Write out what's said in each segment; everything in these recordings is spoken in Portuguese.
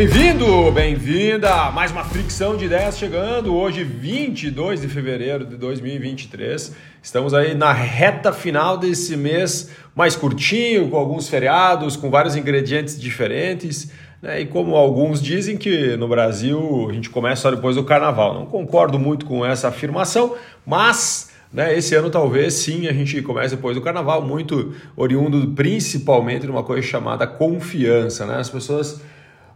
Bem-vindo, bem-vinda! Mais uma fricção de ideias chegando hoje, 22 de fevereiro de 2023. Estamos aí na reta final desse mês mais curtinho, com alguns feriados, com vários ingredientes diferentes. Né? E como alguns dizem que no Brasil a gente começa só depois do carnaval. Não concordo muito com essa afirmação, mas né, esse ano talvez sim a gente comece depois do carnaval, muito oriundo principalmente de uma coisa chamada confiança. Né? As pessoas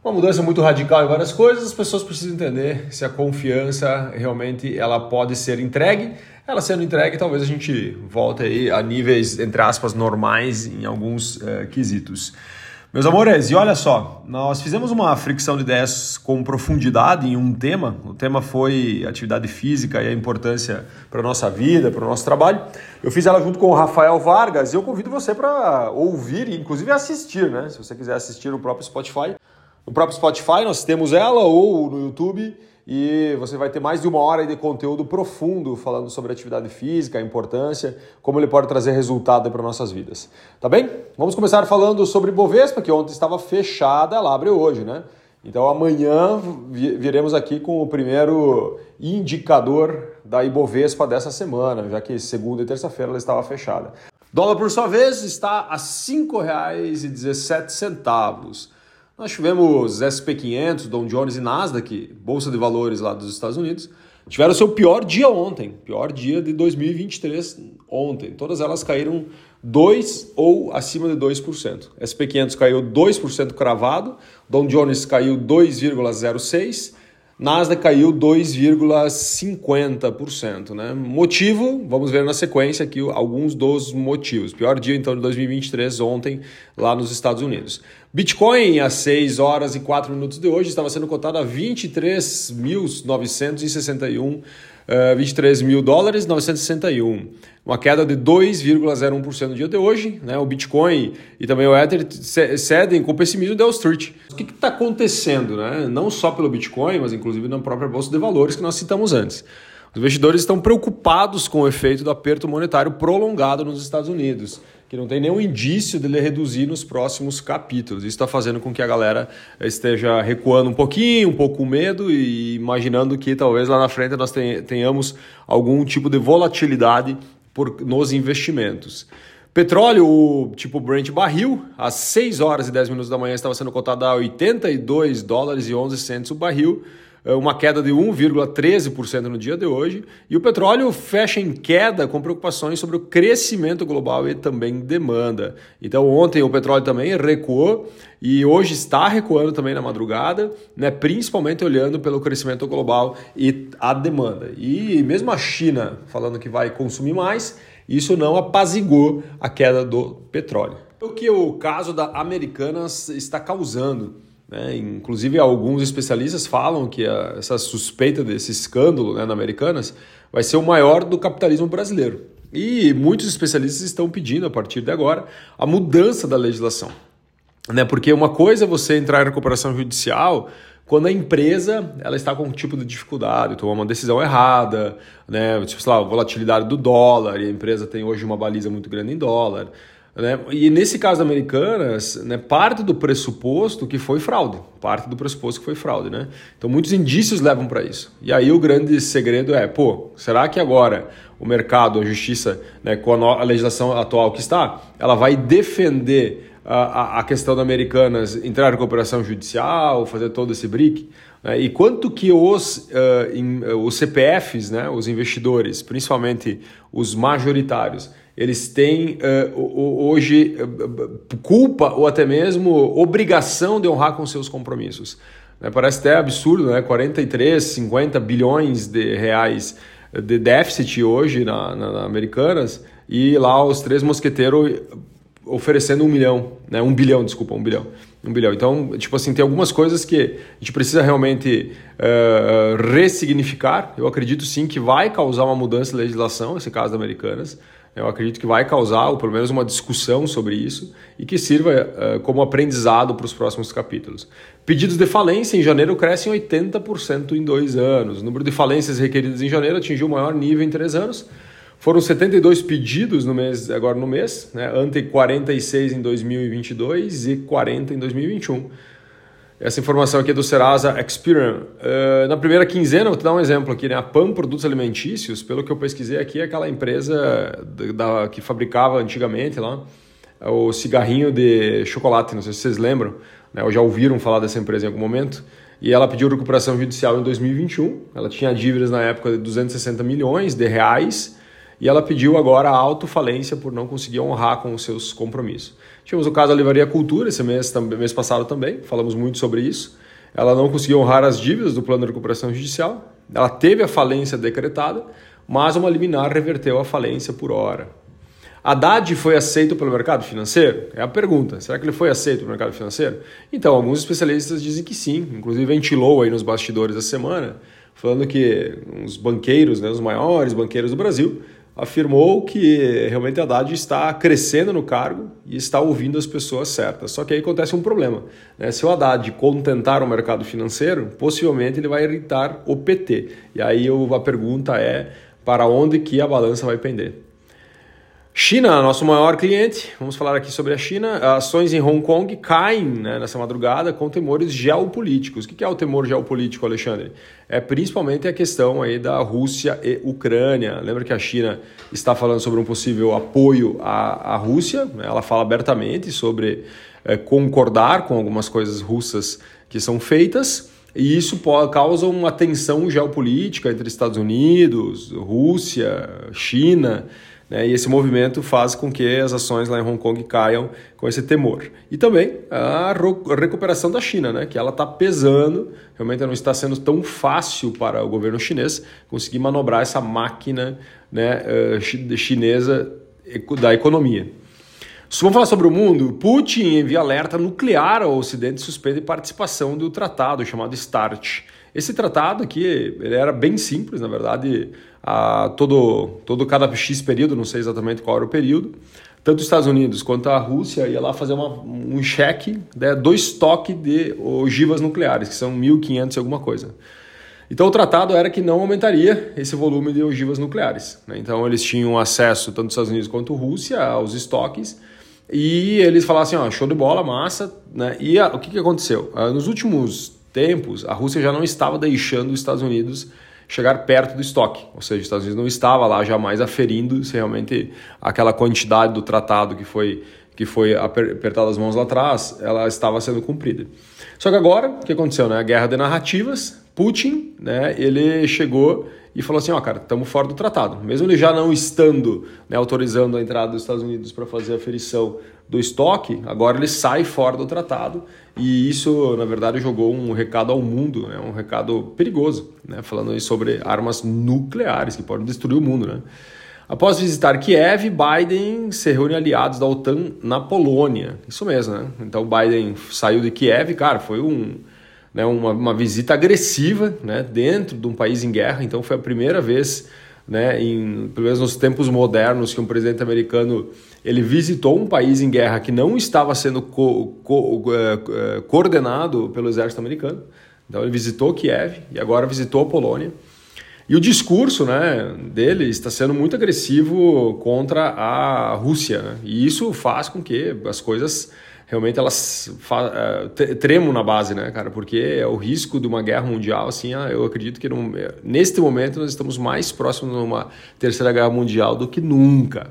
uma mudança muito radical em várias coisas, as pessoas precisam entender se a confiança realmente ela pode ser entregue. Ela sendo entregue, talvez a gente volte aí a níveis, entre aspas, normais em alguns uh, quesitos. Meus amores, e olha só, nós fizemos uma fricção de ideias com profundidade em um tema. O tema foi atividade física e a importância para a nossa vida, para o nosso trabalho. Eu fiz ela junto com o Rafael Vargas e eu convido você para ouvir e inclusive assistir, né? Se você quiser assistir no próprio Spotify. No próprio Spotify nós temos ela ou no YouTube e você vai ter mais de uma hora de conteúdo profundo falando sobre atividade física, a importância, como ele pode trazer resultado para nossas vidas. Tá bem? Vamos começar falando sobre Bovespa, que ontem estava fechada, ela abre hoje, né? Então amanhã viremos aqui com o primeiro indicador da Ibovespa dessa semana, já que segunda e terça-feira ela estava fechada. Dólar, por sua vez, está a R$ 5,17. Nós tivemos SP500, Dow Jones e Nasdaq, bolsa de valores lá dos Estados Unidos, tiveram seu pior dia ontem, pior dia de 2023 ontem. Todas elas caíram 2 ou acima de 2%. SP500 caiu 2% cravado, Dow Jones caiu 2,06%, Nasdaq caiu 2,50%. Né? Motivo, vamos ver na sequência aqui alguns dos motivos. Pior dia então de 2023 ontem lá nos Estados Unidos. Bitcoin às 6 horas e 4 minutos de hoje estava sendo cotado a 23.961 uh, 23 mil dólares 961, uma queda de 2,01% no dia de hoje. Né? O Bitcoin e também o Ether cedem com o pessimismo da Street. O que está acontecendo? Né? Não só pelo Bitcoin, mas inclusive na própria Bolsa de Valores que nós citamos antes. Os investidores estão preocupados com o efeito do aperto monetário prolongado nos Estados Unidos que não tem nenhum indício dele reduzir nos próximos capítulos. Isso está fazendo com que a galera esteja recuando um pouquinho, um pouco com medo e imaginando que talvez lá na frente nós tenhamos algum tipo de volatilidade por, nos investimentos. Petróleo, o tipo Brent barril, às 6 horas e 10 minutos da manhã estava sendo cotado a 82 dólares e 11 centos o barril. É uma queda de 1,13% no dia de hoje, e o petróleo fecha em queda com preocupações sobre o crescimento global e também demanda. Então, ontem o petróleo também recuou e hoje está recuando também na madrugada, né, principalmente olhando pelo crescimento global e a demanda. E mesmo a China falando que vai consumir mais, isso não apazigou a queda do petróleo. O que o caso da Americanas está causando né? Inclusive, alguns especialistas falam que a, essa suspeita desse escândalo né, na Americanas vai ser o maior do capitalismo brasileiro. E muitos especialistas estão pedindo, a partir de agora, a mudança da legislação. Né? Porque uma coisa é você entrar em recuperação judicial quando a empresa ela está com um tipo de dificuldade, tomou uma decisão errada, né? tipo, sei lá, volatilidade do dólar, e a empresa tem hoje uma baliza muito grande em dólar. Né? E nesse caso Americanas, né, parte do pressuposto que foi fraude, parte do pressuposto que foi fraude. Né? Então muitos indícios levam para isso. E aí o grande segredo é, pô, será que agora o mercado, a justiça, né, com a, a legislação atual que está, ela vai defender a, a questão da Americanas entrar em cooperação judicial, fazer todo esse brick? Né? E quanto que os, uh, os CPFs, né, os investidores, principalmente os majoritários, eles têm uh, hoje uh, culpa ou até mesmo obrigação de honrar com seus compromissos. Né? Parece até absurdo, né? 43, 50 bilhões de reais de déficit hoje na, na, na Americanas e lá os três mosqueteiros oferecendo um milhão, né? um bilhão, desculpa, um bilhão. Um bilhão. Então, tipo assim, tem algumas coisas que a gente precisa realmente uh, ressignificar. Eu acredito sim que vai causar uma mudança de legislação, esse caso da Americanas. Eu acredito que vai causar, ou pelo menos, uma discussão sobre isso e que sirva uh, como aprendizado para os próximos capítulos. Pedidos de falência em janeiro crescem 80% em dois anos. O número de falências requeridas em janeiro atingiu o maior nível em três anos. Foram 72 pedidos no mês, agora no mês, né, ante 46 em 2022 e 40 em 2021. Essa informação aqui é do Serasa Experian. Uh, na primeira quinzena, vou te dar um exemplo aqui, né? A PAM Produtos Alimentícios, pelo que eu pesquisei aqui, é aquela empresa da, que fabricava antigamente lá o cigarrinho de chocolate, não sei se vocês lembram, né? ou já ouviram falar dessa empresa em algum momento. E ela pediu recuperação judicial em 2021. Ela tinha dívidas na época de 260 milhões de reais e ela pediu agora a autofalência por não conseguir honrar com os seus compromissos. Tivemos o caso da Livraria Cultura esse mês, mês passado também, falamos muito sobre isso. Ela não conseguiu honrar as dívidas do plano de recuperação judicial, ela teve a falência decretada, mas uma liminar reverteu a falência por hora. Haddad foi aceito pelo mercado financeiro? É a pergunta. Será que ele foi aceito pelo mercado financeiro? Então, alguns especialistas dizem que sim. Inclusive ventilou aí nos bastidores da semana, falando que os banqueiros, né, os maiores banqueiros do Brasil, afirmou que realmente Haddad está crescendo no cargo e está ouvindo as pessoas certas. Só que aí acontece um problema. Né? Se o Haddad contentar o mercado financeiro, possivelmente ele vai irritar o PT. E aí a pergunta é para onde que a balança vai pender. China, nosso maior cliente, vamos falar aqui sobre a China. Ações em Hong Kong caem né, nessa madrugada com temores geopolíticos. O que é o temor geopolítico, Alexandre? É principalmente a questão aí da Rússia e Ucrânia. Lembra que a China está falando sobre um possível apoio à, à Rússia? Ela fala abertamente sobre é, concordar com algumas coisas russas que são feitas. E isso causa uma tensão geopolítica entre Estados Unidos, Rússia, China. Né? E esse movimento faz com que as ações lá em Hong Kong caiam com esse temor. E também a recuperação da China, né? que ela está pesando, realmente não está sendo tão fácil para o governo chinês conseguir manobrar essa máquina né, eh, chinesa da economia. Vamos falar sobre o mundo, Putin envia alerta nuclear ao Ocidente e suspende participação do tratado chamado START. Esse tratado aqui ele era bem simples, na verdade, a todo, todo cada X período, não sei exatamente qual era o período, tanto os Estados Unidos quanto a Rússia ia lá fazer uma, um cheque né, do estoque de ogivas nucleares, que são 1.500 e alguma coisa. Então o tratado era que não aumentaria esse volume de ogivas nucleares. Né? Então eles tinham acesso, tanto os Estados Unidos quanto a Rússia, aos estoques, e eles falaram assim, ó, show de bola, massa, né? E a, o que, que aconteceu? Ah, nos últimos tempos, a Rússia já não estava deixando os Estados Unidos chegar perto do estoque, ou seja, os Estados Unidos não estava lá jamais aferindo se realmente aquela quantidade do tratado que foi que foi apertada as mãos lá atrás, ela estava sendo cumprida. Só que agora, o que aconteceu? Né? A guerra de narrativas, Putin, né, ele chegou e falou assim, ó, cara, estamos fora do tratado. Mesmo ele já não estando né, autorizando a entrada dos Estados Unidos para fazer a ferição do estoque, agora ele sai fora do tratado e isso, na verdade, jogou um recado ao mundo, né, um recado perigoso, né, falando sobre armas nucleares que podem destruir o mundo, né. Após visitar Kiev, Biden se reúne aliados da OTAN na Polônia. Isso mesmo, né? Então Biden saiu de Kiev, cara, foi um né, uma, uma visita agressiva né, dentro de um país em guerra. Então foi a primeira vez, né, em, pelo menos nos tempos modernos, que um presidente americano ele visitou um país em guerra que não estava sendo co, co, uh, uh, coordenado pelo exército americano. Então ele visitou Kiev e agora visitou a Polônia. E o discurso né, dele está sendo muito agressivo contra a Rússia. Né? E isso faz com que as coisas realmente elas uh, tremam na base, né, cara? Porque é o risco de uma guerra mundial, assim, ah, eu acredito que num, neste momento nós estamos mais próximos de uma terceira guerra mundial do que nunca.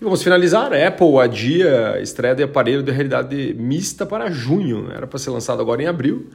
E vamos finalizar. A Apple adia estreia de aparelho de realidade mista para junho. Era para ser lançado agora em abril.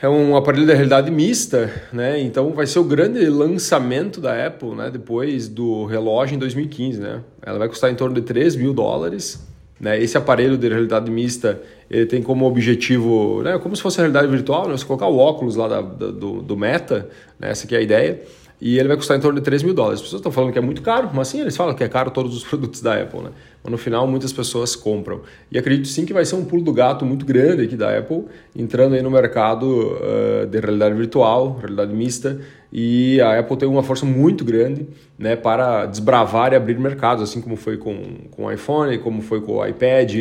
É um aparelho de realidade mista, né? Então vai ser o grande lançamento da Apple, né? Depois do relógio em 2015, né? Ela vai custar em torno de 3 mil dólares. Né? Esse aparelho de realidade mista ele tem como objetivo, né, como se fosse realidade virtual, né, você colocar o óculos lá da, da, do, do Meta, né, essa é a ideia, e ele vai custar em torno de 3 mil dólares. As pessoas estão falando que é muito caro, mas sim, eles falam que é caro todos os produtos da Apple, né? Mas no final muitas pessoas compram. E acredito sim que vai ser um pulo do gato muito grande aqui da Apple, entrando aí no mercado uh, de realidade virtual, realidade mista, e a Apple tem uma força muito grande né, para desbravar e abrir mercados, assim como foi com, com o iPhone, como foi com o iPad,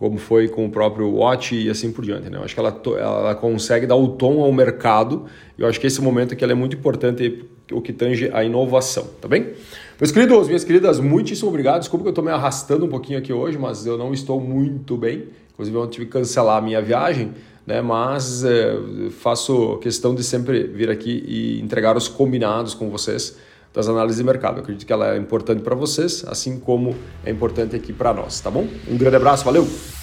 como foi com o próprio Watch e assim por diante. Né? Eu acho que ela, ela consegue dar o tom ao mercado, eu acho que esse momento aqui é muito importante o que tange a inovação, tá bem? Meus queridos, minhas queridas, muitíssimo obrigado. Desculpa que eu estou me arrastando um pouquinho aqui hoje, mas eu não estou muito bem. Inclusive, eu tive que cancelar a minha viagem, né? mas é, faço questão de sempre vir aqui e entregar os combinados com vocês das análises de mercado. Eu acredito que ela é importante para vocês, assim como é importante aqui para nós, tá bom? Um grande abraço, valeu!